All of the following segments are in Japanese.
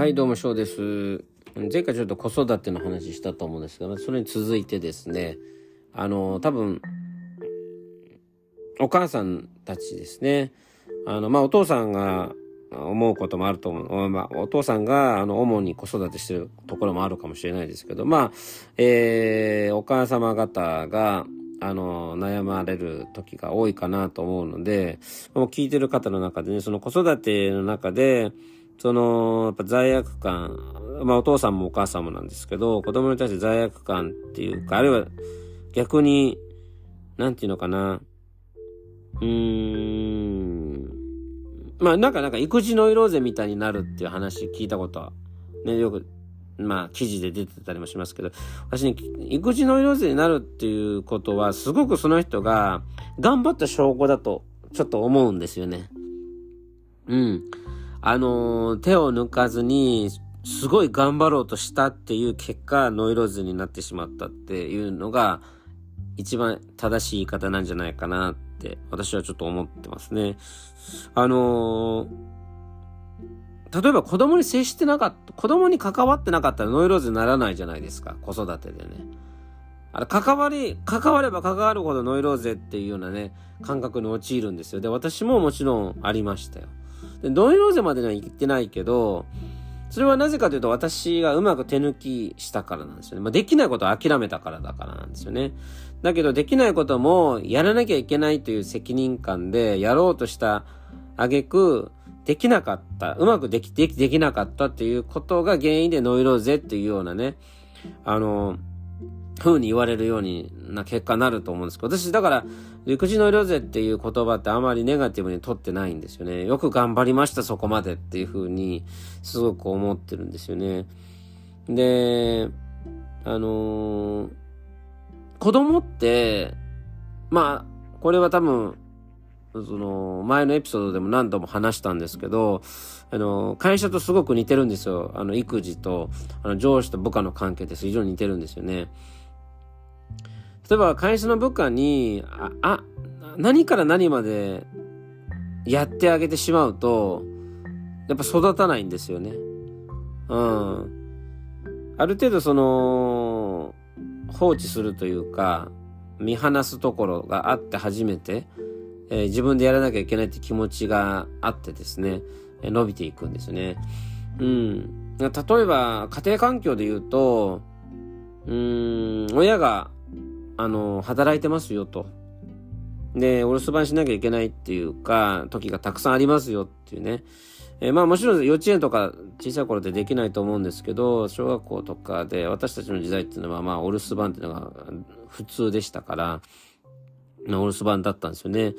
はい、どうも、翔です。前回ちょっと子育ての話したと思うんですが、それに続いてですね、あの、多分、お母さんたちですね、あの、まあ、お父さんが思うこともあると思う。まあ、お父さんが、あの、主に子育てしてるところもあるかもしれないですけど、まあ、えー、お母様方が、あの、悩まれる時が多いかなと思うので、もう聞いてる方の中でね、その子育ての中で、その、やっぱ罪悪感、まあお父さんもお母さんもなんですけど、子供に対して罪悪感っていうか、あるいは逆に、なんていうのかな、うーん、まあなんかなんか育児ノイローゼみたいになるっていう話聞いたことは、ね、よく、まあ記事で出てたりもしますけど、私に育児ノイローゼになるっていうことは、すごくその人が頑張った証拠だと、ちょっと思うんですよね。うん。あの手を抜かずに、すごい頑張ろうとしたっていう結果、ノイローゼになってしまったっていうのが、一番正しい言い方なんじゃないかなって、私はちょっと思ってますね。あのー例えば子供に接してなかった、子供に関わってなかったらノイローゼにならないじゃないですか、子育てでね。あれ、関わり、関われば関わるほどノイローゼっていうようなね、感覚に陥るんですよ。で、私ももちろんありましたよ。で、ノイローゼまでには行ってないけど、それはなぜかというと私がうまく手抜きしたからなんですよね。まあ、できないことを諦めたからだからなんですよね。だけどできないこともやらなきゃいけないという責任感でやろうとした挙句できなかった。うまくでき、でき、できなかったっていうことが原因でノイローゼっていうようなね、あの、風に言われるようにな結果になると思うんですけど、私だから、育児ノイローゼっていう言葉ってあまりネガティブに取ってないんですよね。よく頑張りました、そこまでっていう風に、すごく思ってるんですよね。で、あのー子供って、まあ、これは多分、その、前のエピソードでも何度も話したんですけど、あの、会社とすごく似てるんですよ。あの、育児と、あの、上司と部下の関係って非常に似てるんですよね。例えば、会社の部下に、あ、あ、何から何までやってあげてしまうと、やっぱ育たないんですよね。うん。ある程度その、放置するというか、見放すところがあって初めて、えー自分でやらなきゃいけないって気持ちがあってですね、えー伸びていくんですね。うん。例えば、家庭環境で言うと、うん、親が、あの、働いてますよと。で、お留守番しなきゃいけないっていうか、時がたくさんありますよっていうね。えーまあもちろん幼稚園とか小さい頃でできないと思うんですけど、小学校とかで私たちの時代っていうのはまあお留守番っていうのが普通でしたから、まあお留守番だったんですよね。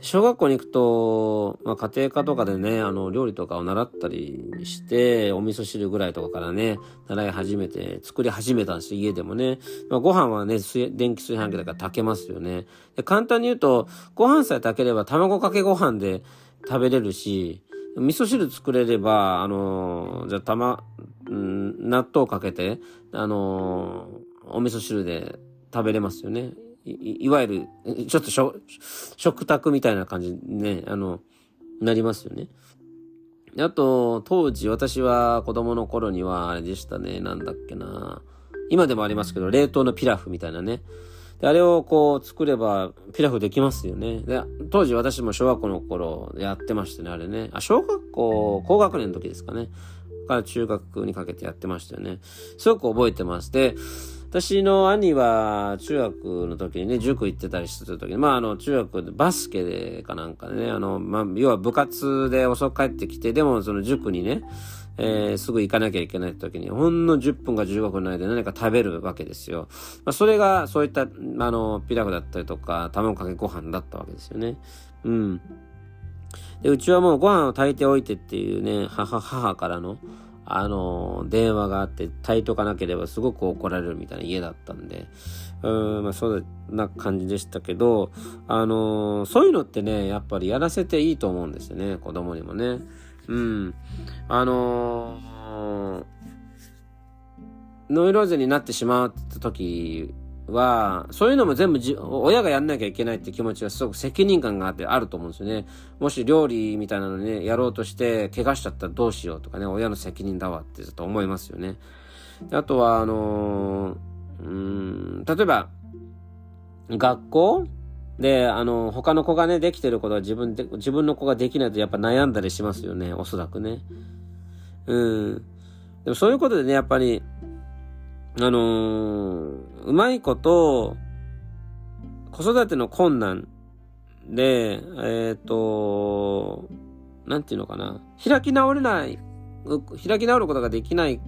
小学校に行くと、まあ家庭科とかでね、あの料理とかを習ったりして、お味噌汁ぐらいとかからね、習い始めて、作り始めたんですよ、家でもね。まあご飯はね、電気炊飯器だから炊けますよね。で簡単に言うと、ご飯さえ炊ければ卵かけご飯で食べれるし、味噌汁作れれば、あのーじゃあ、たま、うん納豆かけて、あのーお味噌汁で食べれますよね。い、わゆる、ちょっと食卓みたいな感じね、あの、なりますよね。あと、当時私は子供の頃にはあれでしたね、なんだっけな。今でもありますけど、冷凍のピラフみたいなね。であれをこう作ればピラフできますよね。で、当時私も小学校の頃やってましたね、あれね。あ、小学校、高学年の時ですかね。から中学にかけてやってましたよね。すごく覚えてます。で、私の兄は中学の時にね、塾行ってたりしてた時に、まああの中学でバスケでかなんかね、あの、まあ要は部活で遅く帰ってきて、でもその塾にね、えーすぐ行かなきゃいけない時に、ほんの10分か15分の間で何か食べるわけですよ。まあそれがそういった、あの、ピラフだったりとか、卵かけご飯だったわけですよね。うん。で、うちはもうご飯を炊いておいてっていうね、母、母からの、あの、電話があって、炊いとかなければすごく怒られるみたいな家だったんで、うん、まあ、そんな感じでしたけど、あのそういうのってね、やっぱりやらせていいと思うんですよね、子供にもね。うん。あのノイローゼになってしまった時は、そういうのも全部じ親がやんなきゃいけないって気持ちがすごく責任感があってあると思うんですよね。もし料理みたいなのね、やろうとして怪我しちゃったらどうしようとかね、親の責任だわってちょっと思いますよね。あとは、あのー、うん、例えば、学校？で、あの、他の子がね、できてることは自分で、自分の子ができないとやっぱ悩んだりしますよね、おそらくね。うん。でもそういうことでね、やっぱり、あのー、うまいこと、子育ての困難で、えっ、ー、と、なんていうのかな。開き直れない、開き直ることができない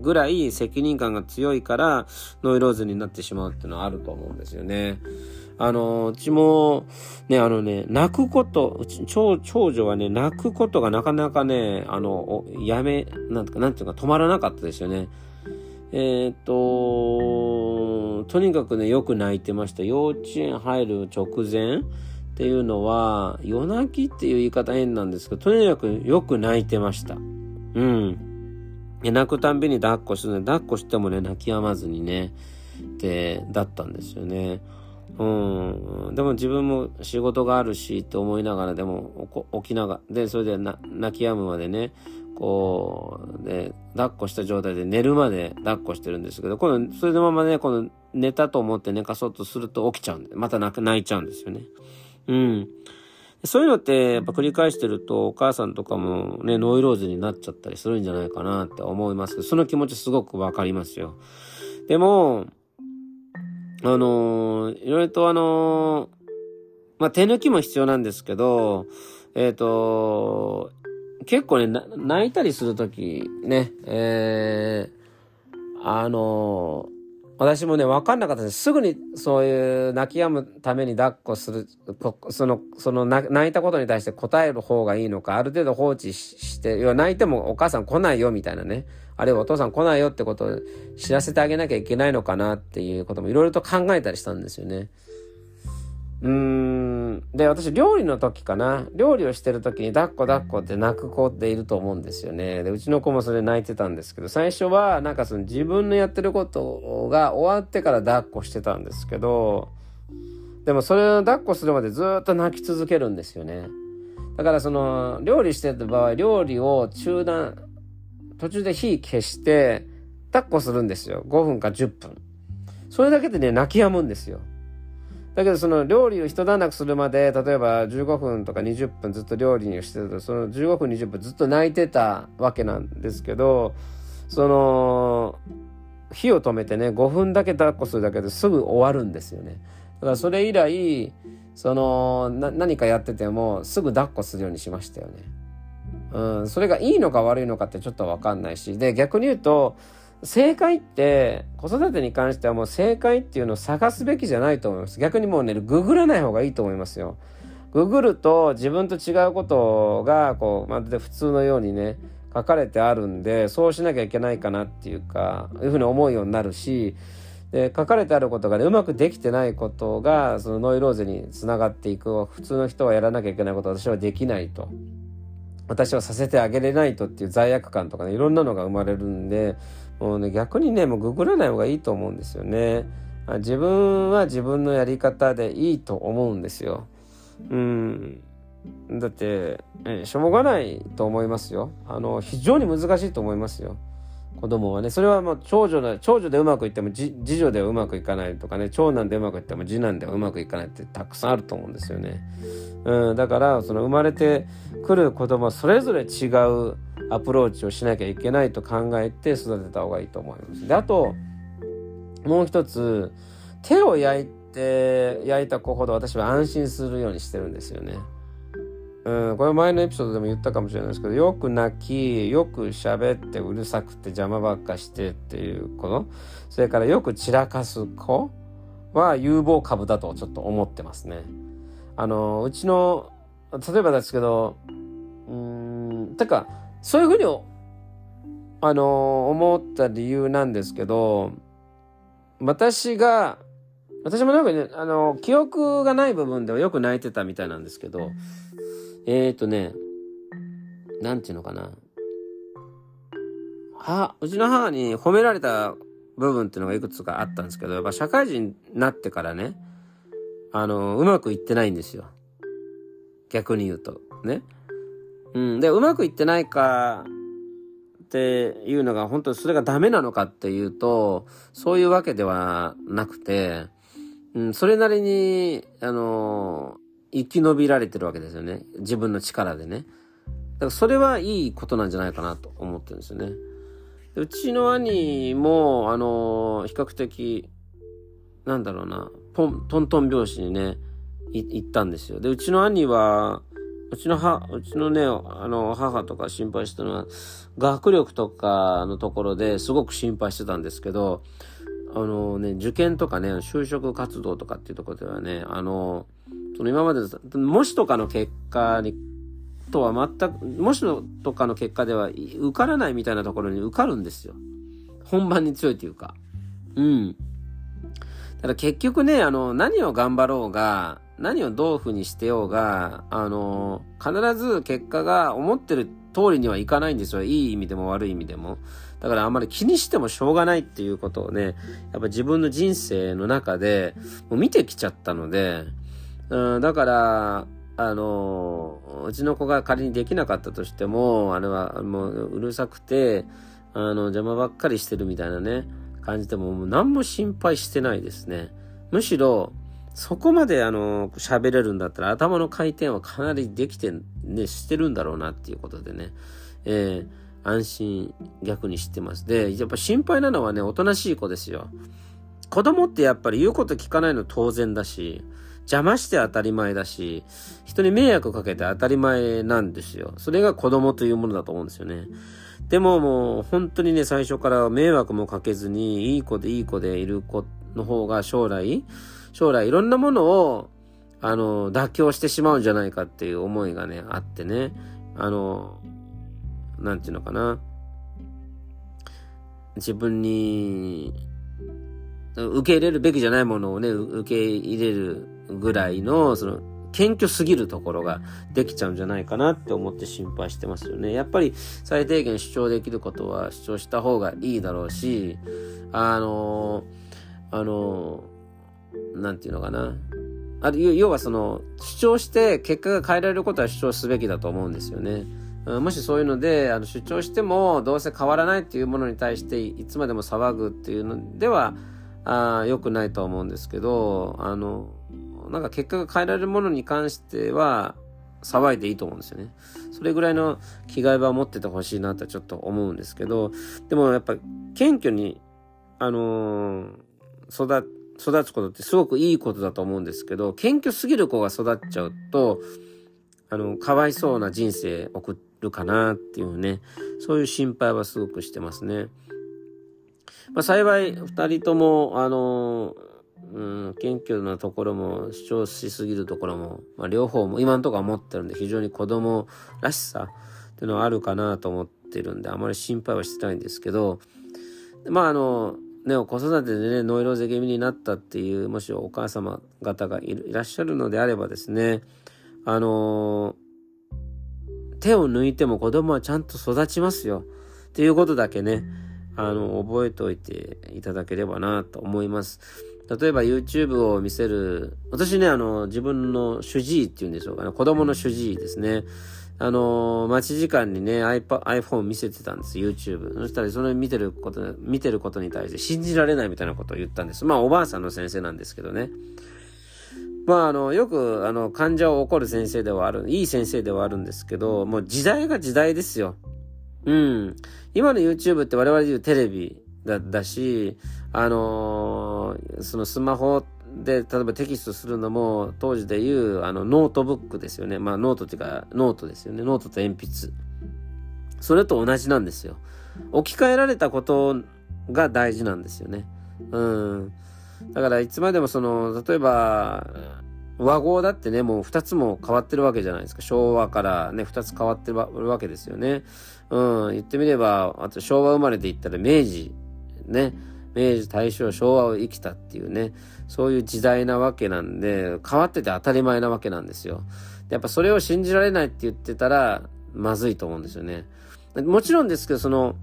ぐらい責任感が強いからノイローゼになってしまうっていうのはあると思うんですよね。あの、うちも、ね、あのね、泣くこと、うち、長、長女はね、泣くことがなかなかね、あの、やめ、なんてか、なんていうか止まらなかったですよね。えっ、と、とにかくね、よく泣いてました。幼稚園入る直前っていうのは、夜泣きっていう言い方変なんですけど、とにかくよく泣いてました。うん。泣くたんびに抱っこしてね、抱っこしてもね、泣き止まずにね、で、だったんですよね。うん。でも自分も仕事があるしって思いながら、でも起きながら、で、それで泣き止むまでね、こう、ね、抱っこした状態で寝るまで抱っこしてるんですけど、この、それのままね、この寝たと思って寝かそうとすると起きちゃうんで、また泣いちゃうんですよね。うん。そういうのってやっぱ繰り返してるとお母さんとかもね、ノイローゼになっちゃったりするんじゃないかなって思いますけど、その気持ちすごくわかりますよ。でも、あのー、いろいろとあのー、まあ、手抜きも必要なんですけど、えっ、ー、と、結構ね、泣いたりするときね、えー、あの私もね、わかんなかったです。すぐにそういう泣き止むために抱っこする、その、その泣いたことに対して答える方がいいのか、ある程度放置して、要は泣いてもお母さん来ないよみたいなね。あるいはお父さん来ないよってことを知らせてあげなきゃいけないのかなっていうこともいろいろと考えたりしたんですよね。うーん。で、私、料理の時かな。料理をしてる時に、抱っこ抱っこって泣く子っていると思うんですよね。で、うちの子もそれ泣いてたんですけど、最初は、なんかその自分のやってることが終わってから抱っこしてたんですけど、でもそれを抱っこするまでずっと泣き続けるんですよね。だからその、料理してた場合、料理を中断、途中で火消して、抱っこするんですよ。5分か10分。それだけでね、泣き止むんですよ。だけどその料理を一段落するまで例えば15分とか20分ずっと料理にしてるとその15分20分ずっと泣いてたわけなんですけどその火を止めてね5分だけ抱っこするだけですぐ終わるんですよね。だからそれ以来その何かやっててもすぐ抱っこするようにしましたよね。うん、それがいいのか悪いのかってちょっとわかんないしで逆に言うと正解って子育てに関してはもう正解っていうのを探すべきじゃないと思います。逆にもうね、ググらない方がいいと思いますよ。ググると自分と違うことがこうまるで普通のようにね書かれてあるんでそうしなきゃいけないかなっていうかいうふうに思うようになるしで書かれてあることがねうまくできてないことがそのノイローゼにつながっていく普通の人はやらなきゃいけないこと私はできないと私はさせてあげれないとっていう罪悪感とかねいろんなのが生まれるんでもうね、逆にね、もうググらない方がいいと思うんですよね。自分は自分のやり方でいいと思うんですよ。うん。だって、えしょうがないと思いますよ。あの、非常に難しいと思いますよ。子供はね。それはもう長女で、長女でうまくいっても次女ではうまくいかないとかね、長男でうまくいっても次男ではうまくいかないってたくさんあると思うんですよね。うん、だから、その生まれてくる子供はそれぞれ違うアプローチをしなきゃいけないと考えて育てた方がいいと思います。で、あと、もう一つ、手を焼いて、焼いた子ほど私は安心するようにしてるんですよね。うん、これ前のエピソードでも言ったかもしれないですけど、よく泣き、よく喋ってうるさくて邪魔ばっかしてっていう子それからよく散らかす子は有望株だとちょっと思ってますね。あの、うちの、例えばですけど、うん、てか、そういうふうに、あの、思った理由なんですけど、私が、私もなんかね、あの、記憶がない部分ではよく泣いてたみたいなんですけど、えっ、ー、とね、なんていうのかな。は、うちの母に褒められた部分っていうのがいくつかあったんですけど、やっぱ社会人になってからね、あの、うまくいってないんですよ。逆に言うと。ね。うん。で、うまくいってないかっていうのが、本当にそれがダメなのかっていうと、そういうわけではなくて、うん、それなりに、あの、生き延びられてるわけですよね。自分の力でね。だからそれはいいことなんじゃないかなと思ってるんですよね。うちの兄も、あの、比較的、なんだろうな、ポン、トントン拍子にね、行ったんですよ。で、うちの兄は、うちの母、うちのね、あの、母とか心配したのは、学力とかのところですごく心配してたんですけど、あのね、受験とかね、就職活動とかっていうところではね、あの、その今までの、模試とかの結果に、とは全く、模試のとかの結果では受からないみたいなところに受かるんですよ。本番に強いというか。うん。ただ結局ね、あの、何を頑張ろうが、何をどういうふうにしてようが、あの、必ず結果が思ってる通りにはいかないんですよ。いい意味でも悪い意味でも。だからあんまり気にしてもしょうがないっていうことをね、やっぱ自分の人生の中でもう見てきちゃったので、うん、だから、あの、うちの子が仮にできなかったとしても、あれはもううるさくて、あの、邪魔ばっかりしてるみたいなね、感じでももう何も心配してないですね。むしろ、そこまであの、喋れるんだったら頭の回転はかなりできて、ね、してるんだろうなっていうことでね、えー、安心逆にしてます。で、やっぱ心配なのはね、おとなしい子ですよ。子供ってやっぱり言うこと聞かないの当然だし、邪魔して当たり前だし、人に迷惑かけて当たり前なんですよ。それが子供というものだと思うんですよね。でももう本当にね、最初から迷惑もかけずに、いい子でいい子でいる子の方が将来、将来いろんなものを、あの、妥協してしまうんじゃないかっていう思いがね、あってね、あの、なんていうのかな。自分に、受け入れるべきじゃないものをね、受け入れるぐらいの、その、謙虚すぎるところができちゃうんじゃないかなって思って心配してますよね。やっぱり最低限主張できることは主張した方がいいだろうし、あの、あの、なんていうのかな。あ要はその、主張して結果が変えられることは主張すべきだと思うんですよね。もしそういうので、あの主張してもどうせ変わらないっていうものに対していつまでも騒ぐっていうのでは、あ良くないと思うんですけど、あの、なんか結果が変えられるものに関しては、騒いでいいと思うんですよね。それぐらいの気概は持っててほしいなとちょっと思うんですけど、でもやっぱ謙虚に、あのー、育育つことってすごくいいことだと思うんですけど、謙虚すぎる子が育っちゃうと、あの、かわいそうな人生送るかなっていうね、そういう心配はすごくしてますね。まあ、幸い、二人とも、あの、うん、謙虚なところも主張しすぎるところも、まあ、両方も今のところは持ってるんで、非常に子供らしさっていうのはあるかなと思ってるんで、あまり心配はしてないんですけど、まあ、あの、ね、子育てでね、ノイローゼ気味になったっていう、もしお母様方がいらっしゃるのであればですね、あのー、手を抜いても子供はちゃんと育ちますよ。っていうことだけね、あの、覚えておいていただければなと思います。例えば YouTube を見せる、私ね、あの、自分の主治医っていうんでしょうかね、子供の主治医ですね。あのー、待ち時間にね、iPhone 見せてたんです、YouTube。そしたら、それ見てること、見てることに対して信じられないみたいなことを言ったんです。まあ、おばあさんの先生なんですけどね。まあ、あの、よく、あの、患者を怒る先生ではある、いい先生ではあるんですけど、もう時代が時代ですよ。うん。今の YouTube って我々で言うテレビだ、だし、あのー、そのスマホで、例えばテキストするのも、当時で言う、あの、ノートブックですよね。まあ、ノートっていうか、ノートですよね。ノートと鉛筆。それと同じなんですよ。置き換えられたことが大事なんですよね。うん。だから、いつまでもその、例えば、和合だってね、もう二つも変わってるわけじゃないですか。昭和からね、二つ変わってるわけですよね。うん、言ってみれば、あと昭和生まれで言ったら明治、ね。明治、大正、昭和を生きたっていうね、そういう時代なわけなんで、変わってて当たり前なわけなんですよ。やっぱそれを信じられないって言ってたら、まずいと思うんですよね。もちろんですけど、その、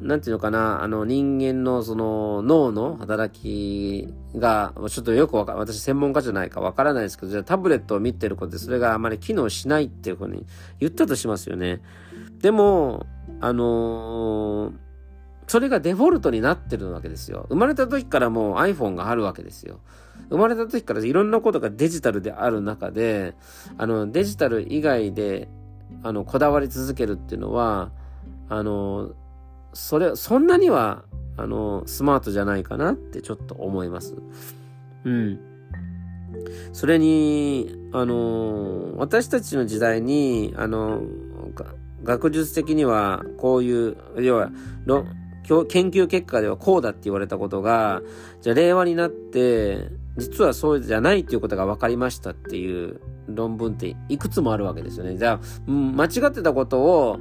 なんていうのかな、あの人間のその脳の働きが、ちょっとよくわか私専門家じゃないかわからないですけど、じゃあタブレットを見てることでそれがあまり機能しないっていうふうに言ったとしますよね。でも、あのー、それがデフォルトになってるわけですよ。生まれた時からもう iPhone があるわけですよ。生まれた時からいろんなことがデジタルである中で、あの、デジタル以外で、あの、こだわり続けるっていうのは、あの、それ、そんなには、あの、スマートじゃないかなってちょっと思います。うん。それに、あの、私たちの時代に、あの、学術的にはこういう、要は、研究結果ではこうだって言われたことが、じゃあ令和になって、実はそうじゃないっていうことが分かりましたっていう論文っていくつもあるわけですよね。じゃあ、間違ってたことを、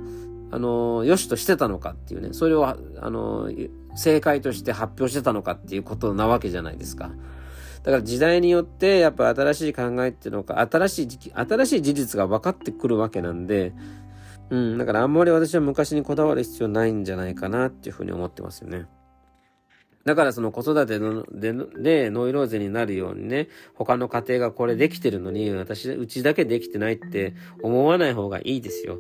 あの、良しとしてたのかっていうね、それを、あの、正解として発表してたのかっていうことなわけじゃないですか。だから時代によってやっぱ新しい考えっていうのか、新しい時期、新しい事実が分かってくるわけなんで、うん、だからあんまり私は昔にこだわる必要ないんじゃないかなっていうふうに思ってますよね。だからその子育てのででノイローゼになるようにね、他の家庭がこれできてるのに、私、うちだけできてないって思わない方がいいですよ。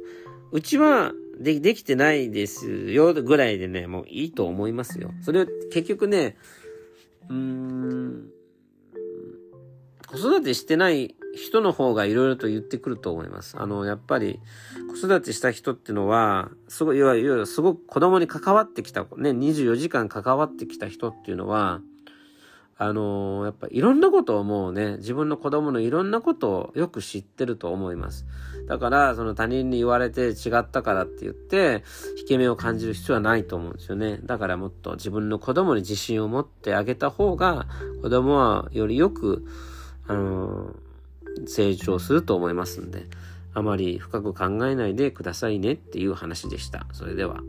うちはで、できてないですよぐらいでね、もういいと思いますよ。それを結局ね、うーん、子育てしてない人の方がいろいろと言ってくると思います。あの、やっぱり、子育てした人っていうのは、すごい、いわゆるすごく子供に関わってきた、ね、24時間関わってきた人っていうのは、あの、やっぱいろんなことをもうね、自分の子供のいろんなことをよく知ってると思います。だから、その他人に言われて違ったからって言って、引け目を感じる必要はないと思うんですよね。だからもっと自分の子供に自信を持ってあげた方が、子供はよりよく、あの成長すると思いますんで、あまり深く考えないでくださいねっていう話でした。それでは。